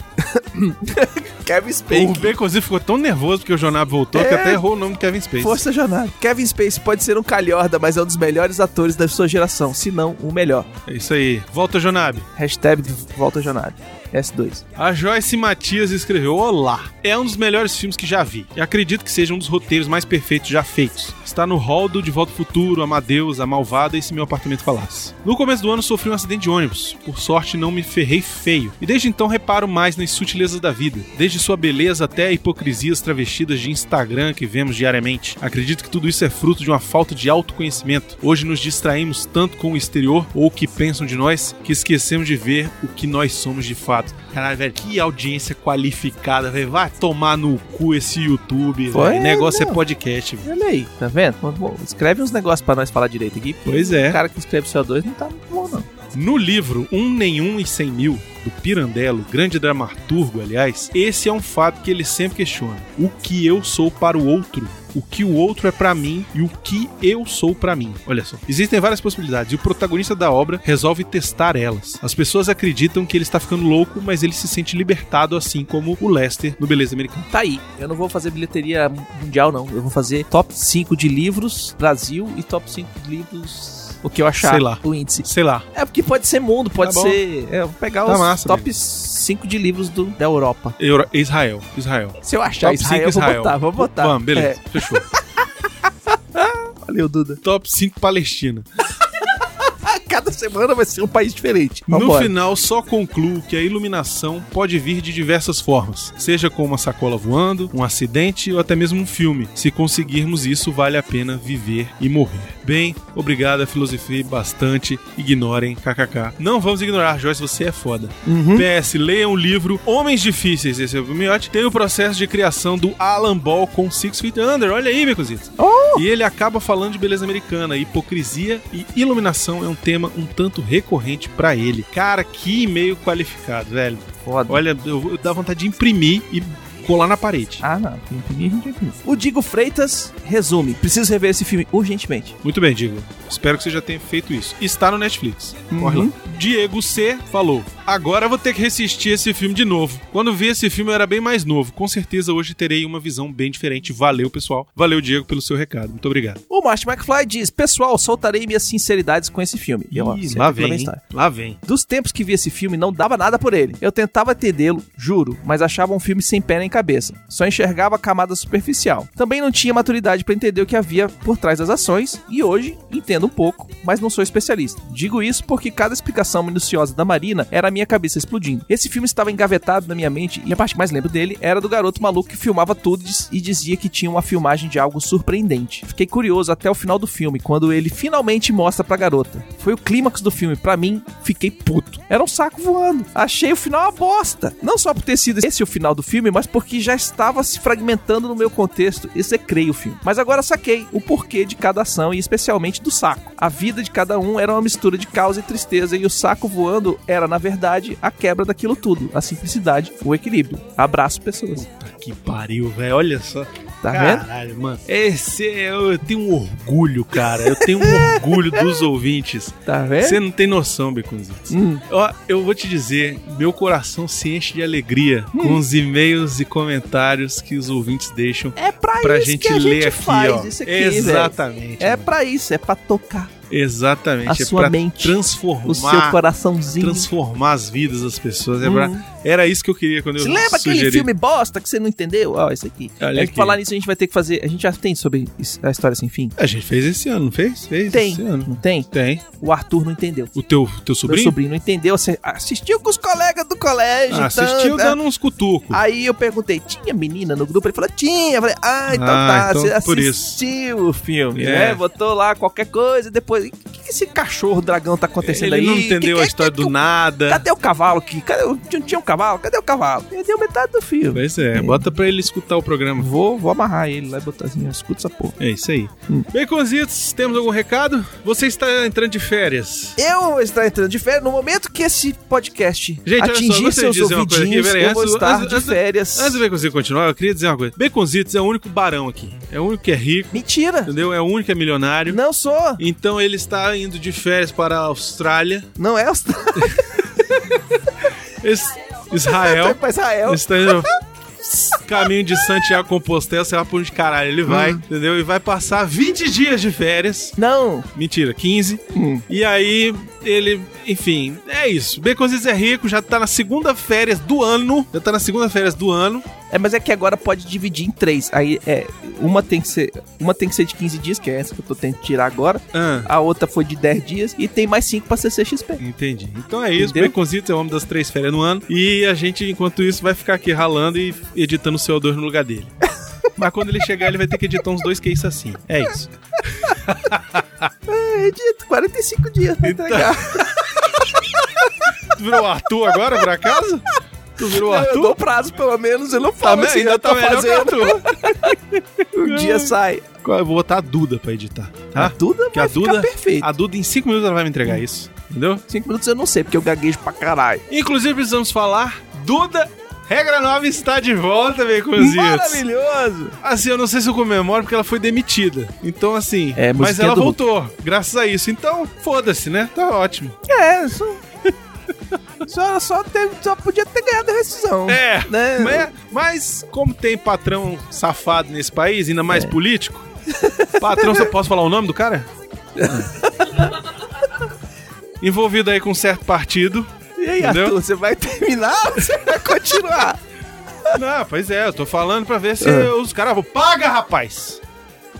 Speaker 2: Kevin
Speaker 1: O
Speaker 2: Spacey.
Speaker 1: Baconzinho ficou tão nervoso porque o Jonabi voltou que
Speaker 2: É.
Speaker 1: até errou o nome do Kevin Spacey.
Speaker 2: Força Jornada. Kevin Spacey pode ser um calhorda, mas é um dos melhores atores da sua geração, se não o melhor.
Speaker 1: É isso aí. Volta, Jonabi.
Speaker 2: Hashtag Volta Jornada. S2.
Speaker 1: A Joyce Matias escreveu: Olá, é um dos melhores filmes que já vi. E acredito que seja um dos roteiros mais perfeitos já feitos. Está no hall do De Volta ao Futuro, Amadeus, A Malvada e Se Meu Apartamento Falasse. No começo do ano sofri um acidente de ônibus. Por sorte, não me ferrei feio. E desde então reparo mais nas sutilezas da vida. Desde sua beleza até hipocrisias travestidas de Instagram que vemos diariamente. Acredito que tudo isso é fruto de uma falta de autoconhecimento. Hoje nos distraímos tanto com o exterior ou o que pensam de nós que esquecemos de ver o que nós somos de fato. Caralho, velho, que audiência qualificada, velho. Vai tomar no cu esse YouTube, velho. Negócio
Speaker 2: não.
Speaker 1: é podcast, velho.
Speaker 2: Olha aí, tá vendo? Bom, escreve uns negócios pra nós falar direito aqui.
Speaker 1: Pois
Speaker 2: O
Speaker 1: é.
Speaker 2: cara que escreve CO2 não tá muito bom, não.
Speaker 1: No livro Um Nenhum e Cem Mil, do Pirandello, grande dramaturgo, aliás, esse é um fato que ele sempre questiona. O que eu sou para o outro o que o outro é pra mim e o que eu sou pra mim. Olha só. Existem várias possibilidades e o protagonista da obra resolve testar elas. As pessoas acreditam que ele está ficando louco, mas ele se sente libertado assim como o Lester no Beleza Americana.
Speaker 2: Tá aí. Eu não vou fazer bilheteria mundial, não. Eu vou fazer top 5 de livros Brasil e top 5 de livros. O que eu achar
Speaker 1: Sei lá.
Speaker 2: o índice.
Speaker 1: Sei lá.
Speaker 2: É porque pode ser mundo, pode
Speaker 1: Tá
Speaker 2: ser. É, eu vou pegar
Speaker 1: Tá
Speaker 2: os
Speaker 1: massa,
Speaker 2: top 5 de livros do, da Europa.
Speaker 1: Euro- Israel. Israel.
Speaker 2: Se eu achar
Speaker 1: Top
Speaker 2: Israel, eu
Speaker 1: 5
Speaker 2: vou
Speaker 1: Israel.
Speaker 2: botar, vou botar.
Speaker 1: Vamos, beleza.
Speaker 2: É,
Speaker 1: Fechou.
Speaker 2: valeu, Duda.
Speaker 1: Top 5 Palestina.
Speaker 2: Cada semana vai ser um país diferente.
Speaker 1: No
Speaker 2: Vambora.
Speaker 1: final, só concluo que a iluminação pode vir de diversas formas, seja com uma sacola voando, um acidente ou até mesmo um filme. Se conseguirmos isso, vale a pena viver e morrer. Bem, obrigado, filosofia bastante. Ignorem, kkk. Não vamos ignorar, Joyce, você é foda.
Speaker 2: Uhum.
Speaker 1: PS, leiam o livro Homens Difíceis, esse é o miote. Tem o processo de criação do Alan Ball com Six Feet Under. Olha aí, Mecositos.
Speaker 2: Oh!
Speaker 1: E ele acaba falando de beleza americana. Hipocrisia e iluminação é um tema um tanto recorrente pra ele. Cara, que e-mail qualificado, velho.
Speaker 2: Foda.
Speaker 1: Olha, eu, eu dá vontade de imprimir e colar na parede.
Speaker 2: Ah, não. Imprimir, a gente imprime. O Digo Freitas resume. Preciso rever esse filme urgentemente.
Speaker 1: Muito bem, Diego. Espero que você já tenha feito isso. Está no Netflix. Corre
Speaker 2: Uhum.
Speaker 1: lá. Diego C falou: Agora eu vou ter que assistir esse filme de novo. Quando vi esse filme eu era bem mais novo. Com certeza hoje terei uma visão bem diferente. Valeu, pessoal. Valeu, Diego, pelo seu recado. Muito obrigado.
Speaker 2: O Martin McFly diz: Pessoal, soltarei minhas sinceridades com esse filme. E eu, ó,
Speaker 1: Ih,
Speaker 2: sempre
Speaker 1: lá vem. Lá vem.
Speaker 2: Dos tempos que vi esse filme, não dava nada por ele. Eu tentava entendê-lo, juro, mas achava um filme sem pé nem cabeça. Só enxergava a camada superficial. Também não tinha maturidade pra entender o que havia por trás das ações, e hoje entendo um pouco, mas não sou especialista. Digo isso porque cada explicação minuciosa da Marina era a minha cabeça explodindo. Esse filme estava engavetado na minha mente, e a parte que mais lembro dele era do garoto maluco que filmava tudo e diz- dizia que tinha uma filmagem de algo surpreendente. Fiquei curioso até o final do filme, quando ele finalmente mostra pra garota. Foi o clímax do filme, pra mim, fiquei puto. Era um saco voando. Achei o final uma bosta. Não só por ter sido esse o final do filme, mas porque já estava se fragmentando no meu contexto. Execrei o filme. Mas agora saquei o porquê de cada ação e especialmente do saco. A vida de cada um era uma mistura de causa e tristeza e o saco voando era, na verdade, a quebra daquilo tudo. A simplicidade, o equilíbrio. Abraço, pessoas.
Speaker 1: Que pariu, velho. Olha só.
Speaker 2: Tá vendo?
Speaker 1: Caralho, mano. Esse é, eu tenho um orgulho, cara. Eu tenho um orgulho dos ouvintes.
Speaker 2: Tá vendo?
Speaker 1: Você não tem noção, Beconzitos.
Speaker 2: Hum.
Speaker 1: Ó, eu vou te dizer, meu coração se enche de alegria
Speaker 2: Hum.
Speaker 1: com os e-mails e comentários que os ouvintes deixam
Speaker 2: É pra,
Speaker 1: pra
Speaker 2: isso
Speaker 1: gente
Speaker 2: que a
Speaker 1: ler
Speaker 2: gente
Speaker 1: aqui,
Speaker 2: faz
Speaker 1: ó.
Speaker 2: isso aqui.
Speaker 1: Exatamente.
Speaker 2: É
Speaker 1: mano.
Speaker 2: pra isso, é pra tocar
Speaker 1: Exatamente.
Speaker 2: a
Speaker 1: é
Speaker 2: sua mente,
Speaker 1: transformar,
Speaker 2: o seu coraçãozinho.
Speaker 1: transformar as vidas das pessoas. É pra-
Speaker 2: Hum.
Speaker 1: Era isso que eu queria quando eu
Speaker 2: Você lembra aquele
Speaker 1: sugeri.
Speaker 2: filme bosta que você não entendeu? Ó, esse aqui.
Speaker 1: Olha
Speaker 2: é
Speaker 1: aqui.
Speaker 2: falar nisso a gente vai ter que fazer. A gente já tem sobre a história sem fim?
Speaker 1: A gente fez esse ano, não fez? Fez
Speaker 2: Tem.
Speaker 1: esse ano.
Speaker 2: Não tem?
Speaker 1: Tem.
Speaker 2: O Arthur não entendeu.
Speaker 1: O teu, teu
Speaker 2: Meu
Speaker 1: sobrinho?
Speaker 2: sobrinho não entendeu. Você assistiu com os colegas do colégio.
Speaker 1: Ah, assistiu
Speaker 2: né?
Speaker 1: dando uns cutucos.
Speaker 2: Aí eu perguntei, tinha menina no grupo? Ele falou, tinha. Eu falei, ah, então
Speaker 1: Ah,
Speaker 2: tá.
Speaker 1: então
Speaker 2: você
Speaker 1: por isso.
Speaker 2: assistiu o filme,
Speaker 1: É.
Speaker 2: né? Botou lá qualquer coisa e depois. O que, que esse cachorro dragão tá acontecendo
Speaker 1: Ele
Speaker 2: aí?
Speaker 1: não
Speaker 2: Que-
Speaker 1: entendeu
Speaker 2: que-
Speaker 1: a história do nada.
Speaker 2: Cadê o cavalo aqui? Cadê. Não tinha um cavalo? Cadê o cavalo? Perdeu metade do filme.
Speaker 1: Pois é, bota pra ele escutar o programa.
Speaker 2: Vou, vou amarrar ele lá e botar assim, escuta essa porra.
Speaker 1: É isso aí.
Speaker 2: Hum.
Speaker 1: Baconzitos, temos algum recado? Você está entrando de férias.
Speaker 2: Eu vou estar entrando de férias no momento que esse podcast
Speaker 1: Gente, só,
Speaker 2: atingir
Speaker 1: gostaria
Speaker 2: seus
Speaker 1: coisa aqui,
Speaker 2: ouvidinhos, eu vou estar
Speaker 1: antes-
Speaker 2: de
Speaker 1: antes-
Speaker 2: férias.
Speaker 1: Antes do Baconzitos continuar, eu queria dizer uma coisa. Baconzitos é o único barão aqui. É o único que é rico,
Speaker 2: Mentira!
Speaker 1: entendeu? É o único que é milionário.
Speaker 2: Não sou!
Speaker 1: Então ele está indo de férias para a Austrália,
Speaker 2: Não é.
Speaker 1: Es- Israel.
Speaker 2: Israel.
Speaker 1: está indo caminho de Santiago Compostela, sei lá por onde caralho ele vai,
Speaker 2: Hum.
Speaker 1: entendeu? E vai passar 20 dias de férias.
Speaker 2: Não!
Speaker 1: Mentira, 15.
Speaker 2: Hum.
Speaker 1: E aí, ele, enfim, é isso. Baconzitos é rico, já tá na segunda férias do ano. Já tá na segunda férias do ano.
Speaker 2: É, mas é que agora pode dividir em três. Aí é. Uma tem que ser. Uma tem que ser de 15 dias, que é essa que eu tô tentando tirar agora.
Speaker 1: Ah,
Speaker 2: A outra foi de 10 dias. E tem mais 5 pra CCXP.
Speaker 1: entendi. Então é isso. Baconzitos é o homem das três férias no ano. E a gente, enquanto isso, vai ficar aqui ralando e editando o CO2 no lugar dele. Mas quando ele chegar, ele vai ter que editar uns dois cases assim. É isso.
Speaker 2: É, dito, 45 dias pra
Speaker 1: Então,
Speaker 2: entregar.
Speaker 1: Virou Arthur agora, por acaso? Tu virou o
Speaker 2: Eu dou
Speaker 1: Arthur?
Speaker 2: prazo, pelo menos. Eu não
Speaker 1: Tá
Speaker 2: falo
Speaker 1: bem,
Speaker 2: assim,
Speaker 1: ainda tá
Speaker 2: fazendo.
Speaker 1: Arthur.
Speaker 2: Um dia sai.
Speaker 1: Eu vou botar a Duda pra editar, tá?
Speaker 2: A Duda
Speaker 1: Que a
Speaker 2: vai ficar
Speaker 1: Duda,
Speaker 2: perfeito.
Speaker 1: a Duda em cinco minutos ela vai me entregar isso. entendeu?
Speaker 2: Cinco minutos eu não sei, porque eu gaguejo pra caralho.
Speaker 1: Inclusive, precisamos falar, Duda, regra nova está de volta, Baconzitos.
Speaker 2: Maravilhoso!
Speaker 1: Assim, eu não sei se eu comemoro porque ela foi demitida. Então, assim,
Speaker 2: É,
Speaker 1: mas ela voltou, graças a isso. Então, foda-se, né? Tá ótimo.
Speaker 2: É, só... só, só, teve- só podia ter ganhado a rescisão.
Speaker 1: É,
Speaker 2: Né?
Speaker 1: mas, mas como tem patrão safado nesse país, ainda
Speaker 2: É.
Speaker 1: mais político, patrão, você posso falar o nome do cara? Envolvido aí com um certo partido.
Speaker 2: E aí,
Speaker 1: Entendeu?
Speaker 2: Arthur, você vai terminar ou você vai continuar?
Speaker 1: Não, pois é, eu tô falando pra ver se
Speaker 2: Ah.
Speaker 1: os caras vão. Paga, rapaz!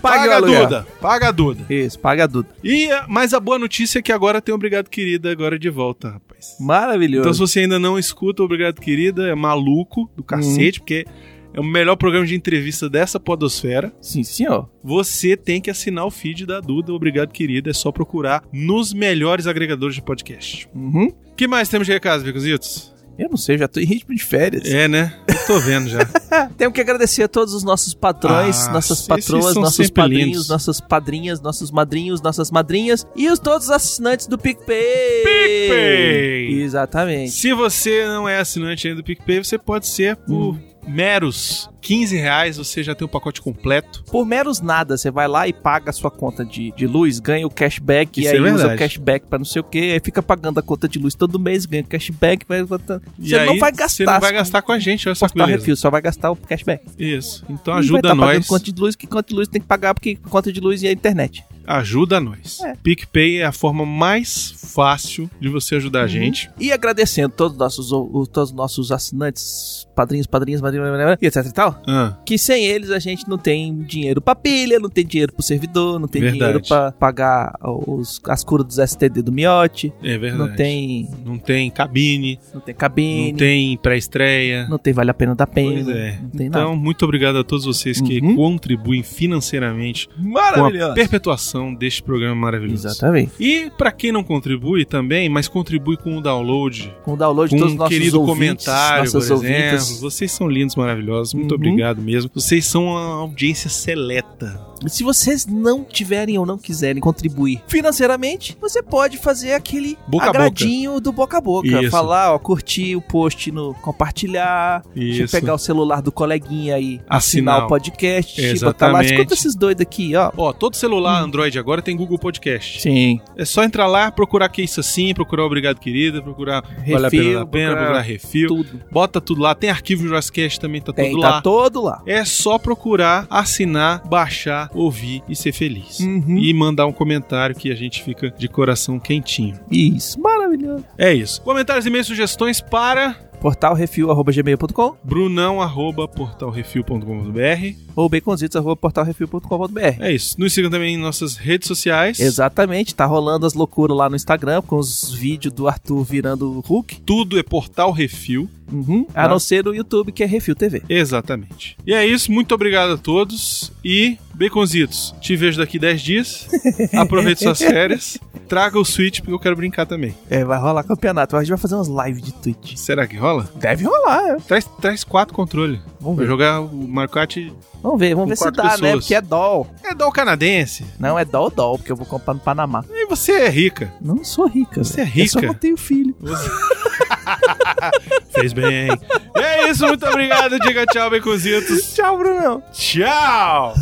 Speaker 2: Paga
Speaker 1: Paga a. Duda! Paga a Duda!
Speaker 2: Isso, paga tudo.
Speaker 1: E, eh, mas a boa notícia é que agora tem Obrigado Querida agora de volta, rapaz.
Speaker 2: Maravilhoso.
Speaker 1: Então, se você ainda não escuta Obrigado Querida, é maluco do cacete, porque é o melhor programa de entrevista dessa podosfera.
Speaker 2: Sim, senhor.
Speaker 1: Você tem que assinar o feed da Duda, Obrigado Querida. É só procurar nos melhores agregadores de podcast.
Speaker 2: Uhum.
Speaker 1: O que mais temos de recados, Bicuzitos?
Speaker 2: Eu não sei, já tô em ritmo de férias.
Speaker 1: É, né? Eu tô vendo já.
Speaker 2: Temos que agradecer a todos os nossos patrões,
Speaker 1: Ah,
Speaker 2: nossas patroas, nossos padrinhos,
Speaker 1: lindos.
Speaker 2: nossas padrinhas, nossos madrinhos, nossas madrinhas e os todos os assinantes do PicPay.
Speaker 1: PicPay!
Speaker 2: Exatamente.
Speaker 1: Se você não é assinante ainda do PicPay, você pode ser por
Speaker 2: Hum.
Speaker 1: Meros 15 reais, você já tem o pacote completo.
Speaker 2: Por meros nada, você vai lá e paga a sua conta de, de luz, ganha o cashback,
Speaker 1: Isso
Speaker 2: e aí
Speaker 1: é
Speaker 2: usa o cashback pra não sei o que, aí fica pagando a conta de luz todo mês, ganha o cashback, vai botando.
Speaker 1: E
Speaker 2: Você não vai gastar.
Speaker 1: Você não vai gastar com a gente, olha só que beleza.
Speaker 2: Refil, só vai gastar o cashback.
Speaker 1: Isso. Então
Speaker 2: E vai
Speaker 1: ajuda
Speaker 2: tá pagando
Speaker 1: nós.
Speaker 2: conta de luz, que conta de luz tem que pagar, porque conta de luz e a internet.
Speaker 1: Ajuda nós.
Speaker 2: É.
Speaker 1: PicPay é a forma mais fácil de você ajudar a gente.
Speaker 2: E agradecendo todos os nossos, todos os nossos assinantes, padrinhos, blá, blá, e etc e tal,
Speaker 1: Ah,
Speaker 2: que sem eles a gente não tem dinheiro pra pilha, não tem dinheiro pro servidor, não tem
Speaker 1: Verdade.
Speaker 2: dinheiro pra pagar os, as curas dos STD do Miote,
Speaker 1: é verdade.
Speaker 2: não tem,
Speaker 1: Não tem cabine,
Speaker 2: não tem cabine,
Speaker 1: não tem pré-estreia.
Speaker 2: não tem vale a pena da pena,
Speaker 1: Pois é.
Speaker 2: não tem
Speaker 1: Então,
Speaker 2: nada.
Speaker 1: muito obrigado a todos vocês que
Speaker 2: Uhum.
Speaker 1: contribuem financeiramente com a perpetuação deste programa maravilhoso.
Speaker 2: Exatamente.
Speaker 1: E pra quem não contribui também, mas contribui com o download,
Speaker 2: Com o download de todos os
Speaker 1: um
Speaker 2: nossos
Speaker 1: querido
Speaker 2: ouvintes,
Speaker 1: comentário, por
Speaker 2: nossas
Speaker 1: exemplo.
Speaker 2: ouvintes.
Speaker 1: Vocês são lindos, maravilhosos. Muito
Speaker 2: Uhum.
Speaker 1: obrigado mesmo. Vocês são uma audiência seleta.
Speaker 2: Se vocês não tiverem ou não quiserem contribuir financeiramente, você pode fazer aquele
Speaker 1: Boca
Speaker 2: agradinho do boca a boca.
Speaker 1: Isso.
Speaker 2: Falar, ó, curtir o post no compartilhar, deixa eu
Speaker 1: Isso.
Speaker 2: pegar o celular do coleguinha aí, assinar,
Speaker 1: Assinar.
Speaker 2: o podcast, botar lá,
Speaker 1: Exatamente.
Speaker 2: escuta esses doidos aqui, ó.
Speaker 1: Ó, todo celular Android agora tem Google Podcast.
Speaker 2: Sim.
Speaker 1: É só entrar lá, procurar que isso assim, procurar Obrigado Querida, procurar Vale a Pena
Speaker 2: Refil,
Speaker 1: da Pena,
Speaker 2: procurar
Speaker 1: procurar Refil.
Speaker 2: Tudo.
Speaker 1: Bota tudo lá. Tem arquivo Jurassic também, tá
Speaker 2: Tem,
Speaker 1: tudo
Speaker 2: tá
Speaker 1: lá.
Speaker 2: todo lá.
Speaker 1: É só procurar, assinar, baixar, ouvir e ser feliz.
Speaker 2: Uhum.
Speaker 1: E mandar um comentário que a gente fica de coração quentinho.
Speaker 2: Isso, maravilhoso.
Speaker 1: É isso. Comentários, e-mails, sugestões para
Speaker 2: Portalrefil.gmail.com
Speaker 1: brunão.portalrefil.com.br
Speaker 2: ou baconzitos.portalrefil.com.br
Speaker 1: É isso. Nos sigam também em nossas redes sociais.
Speaker 2: Exatamente, tá rolando as loucuras lá no Instagram com os vídeos do Arthur virando Hulk.
Speaker 1: Tudo é Portal Refil.
Speaker 2: Uhum. A
Speaker 1: Tá.
Speaker 2: não ser o YouTube, que é Refil TV.
Speaker 1: Exatamente. E é isso. Muito obrigado a todos. E, Baconzitos, te vejo daqui 10 dias. Aproveite suas férias. Traga o Switch, porque eu quero brincar também.
Speaker 2: É, vai rolar campeonato. A gente vai fazer umas lives de Twitch.
Speaker 1: Será que rola?
Speaker 2: Deve rolar, é.
Speaker 1: Traz, traz quatro controles.
Speaker 2: Vamos
Speaker 1: Vai
Speaker 2: ver.
Speaker 1: jogar o Mario Kart.
Speaker 2: Vamos ver, vamos ver se dá, né?
Speaker 1: pessoas.
Speaker 2: Porque é doll.
Speaker 1: É dó canadense.
Speaker 2: Não, é doll doll, porque eu vou comprar no Panamá.
Speaker 1: E você é rica.
Speaker 2: Não sou rica.
Speaker 1: Você é
Speaker 2: velho. Eu só
Speaker 1: rica?
Speaker 2: não tenho filho.
Speaker 1: Fez bem. E é isso. Muito obrigado. Diga tchau, Baconzitos.
Speaker 2: Tchau, Brunão.
Speaker 1: Tchau.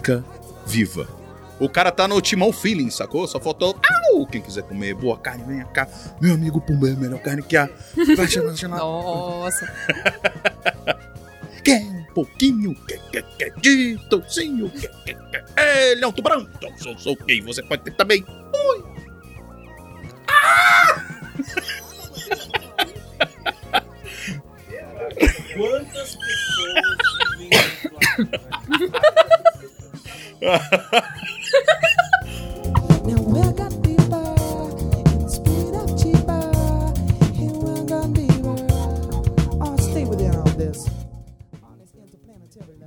Speaker 5: Isca viva. O cara tá no Timão Feeling, sacou? Só faltou. Au! Quem quiser comer boa carne, venha cá. Meu amigo Pumba é a melhor carne que há. Chamar.
Speaker 7: Nossa.
Speaker 5: Quer um pouquinho? Quer, quer, quer de toucinho? Quer, quer, quer. Ele é um tubarão. Então sou, sou quem você pode ter também. Ui!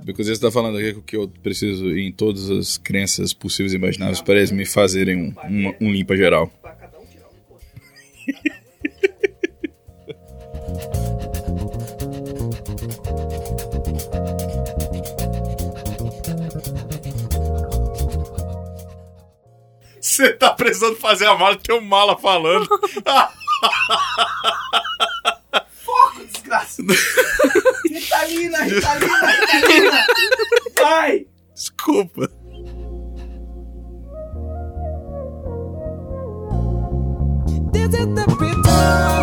Speaker 5: Because você tá falando aqui que eu preciso em todas as crenças possíveis e imagináveis para eles me fazerem um, um, um limpa geral. Você tá precisando fazer a mala, tem um mala falando.
Speaker 2: Desgraça. Ritalina, Ritalina, Ritalina. Vai.
Speaker 5: Desculpa.
Speaker 8: This is the.